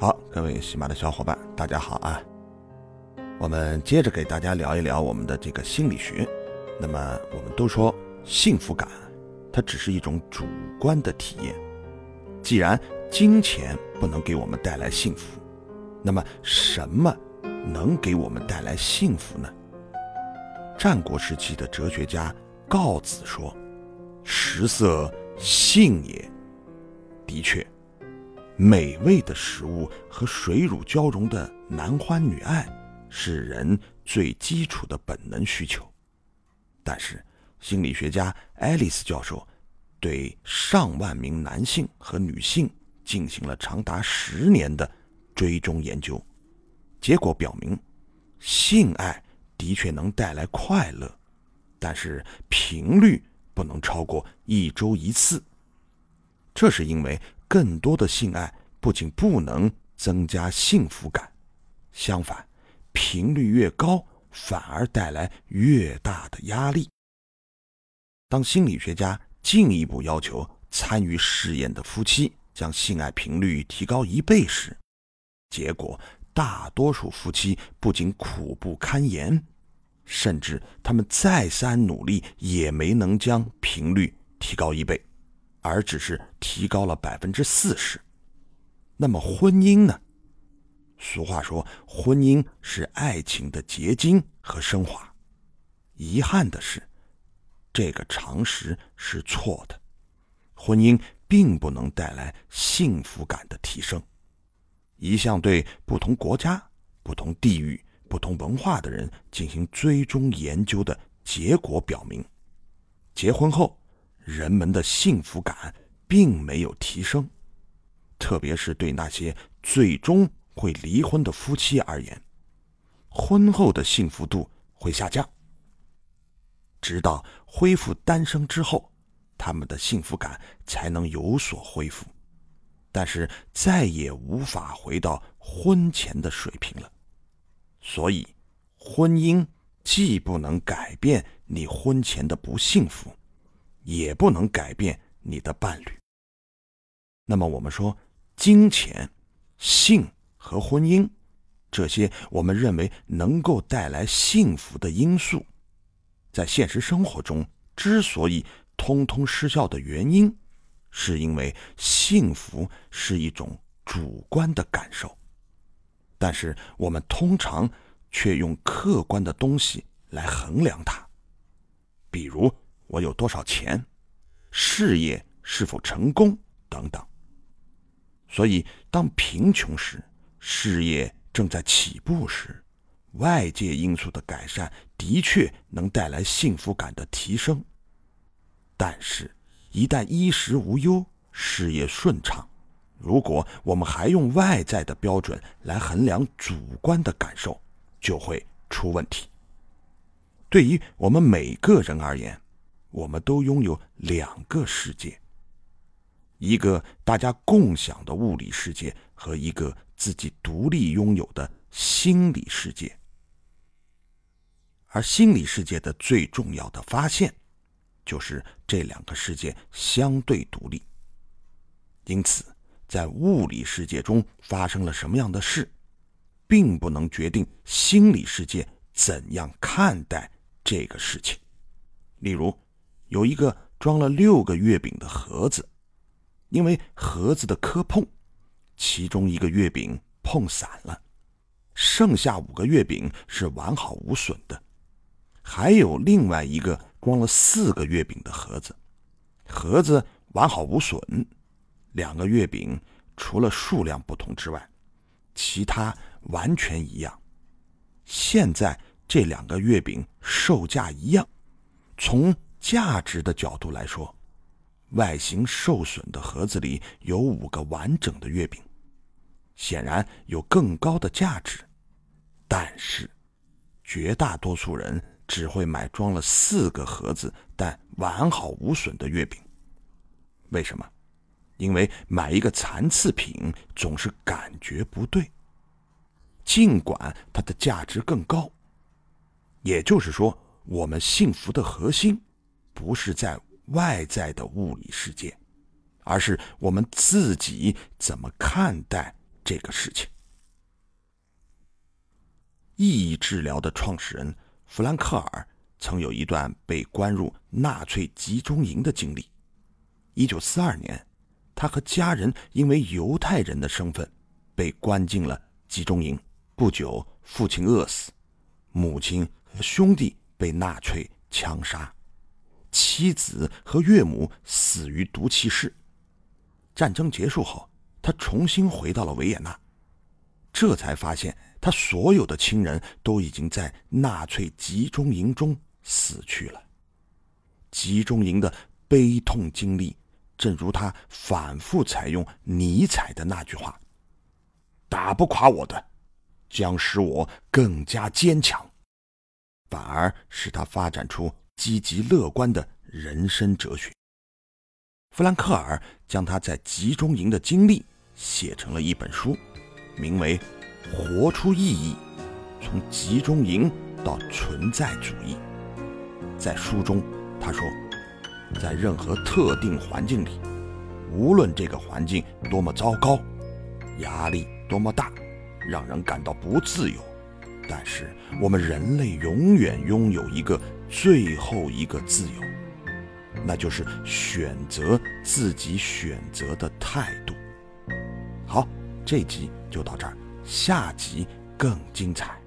好，各位喜马的小伙伴，大家好啊！我们接着给大家聊一聊我们的这个心理学。那么，我们都说幸福感，它只是一种主观的体验。既然金钱不能给我们带来幸福，那么什么能给我们带来幸福呢？战国时期的哲学家告子说：“食色，性也。”的确。美味的食物和水乳交融的男欢女爱，是人最基础的本能需求。但是，心理学家爱丽丝教授对上万名男性和女性进行了长达十年的追踪研究，结果表明，性爱的确能带来快乐，但是频率不能超过一周一次。这是因为。更多的性爱不仅不能增加幸福感，相反，频率越高，反而带来越大的压力。当心理学家进一步要求参与试验的夫妻将性爱频率提高一倍时，结果大多数夫妻不仅苦不堪言，甚至他们再三努力也没能将频率提高一倍。而只是提高了百分之四十，那么婚姻呢？俗话说，婚姻是爱情的结晶和升华。遗憾的是，这个常识是错的。婚姻并不能带来幸福感的提升。一项对不同国家、不同地域、不同文化的人进行追踪研究的结果表明，结婚后。人们的幸福感并没有提升，特别是对那些最终会离婚的夫妻而言，婚后的幸福度会下降。直到恢复单身之后，他们的幸福感才能有所恢复，但是再也无法回到婚前的水平了。所以，婚姻既不能改变你婚前的不幸福。也不能改变你的伴侣。那么，我们说，金钱、性和婚姻这些我们认为能够带来幸福的因素，在现实生活中之所以通通失效的原因，是因为幸福是一种主观的感受，但是我们通常却用客观的东西来衡量它，比如。我有多少钱，事业是否成功等等。所以，当贫穷时，事业正在起步时，外界因素的改善的确能带来幸福感的提升。但是，一旦衣食无忧，事业顺畅，如果我们还用外在的标准来衡量主观的感受，就会出问题。对于我们每个人而言，我们都拥有两个世界，一个大家共享的物理世界和一个自己独立拥有的心理世界。而心理世界的最重要的发现，就是这两个世界相对独立。因此，在物理世界中发生了什么样的事，并不能决定心理世界怎样看待这个事情。例如。有一个装了六个月饼的盒子，因为盒子的磕碰，其中一个月饼碰散了，剩下五个月饼是完好无损的。还有另外一个装了四个月饼的盒子，盒子完好无损，两个月饼除了数量不同之外，其他完全一样。现在这两个月饼售价一样，从。价值的角度来说，外形受损的盒子里有五个完整的月饼，显然有更高的价值。但是，绝大多数人只会买装了四个盒子但完好无损的月饼。为什么？因为买一个残次品总是感觉不对，尽管它的价值更高。也就是说，我们幸福的核心。不是在外在的物理世界，而是我们自己怎么看待这个事情。意义治疗的创始人弗兰克尔曾有一段被关入纳粹集中营的经历。一九四二年，他和家人因为犹太人的身份被关进了集中营。不久，父亲饿死，母亲和兄弟被纳粹枪杀，妻子和岳母死于毒气室。战争结束后，他重新回到了维也纳，这才发现。他所有的亲人都已经在纳粹集中营中死去了。集中营的悲痛经历，正如他反复采用尼采的那句话：“打不垮我的，将使我更加坚强。”反而使他发展出积极乐观的人生哲学。弗兰克尔将他在集中营的经历写成了一本书，名为。活出意义，从集中营到存在主义。在书中，他说，在任何特定环境里，无论这个环境多么糟糕，压力多么大，让人感到不自由，但是我们人类永远拥有一个最后一个自由，那就是选择自己选择的态度。好，这集就到这儿。下集更精彩。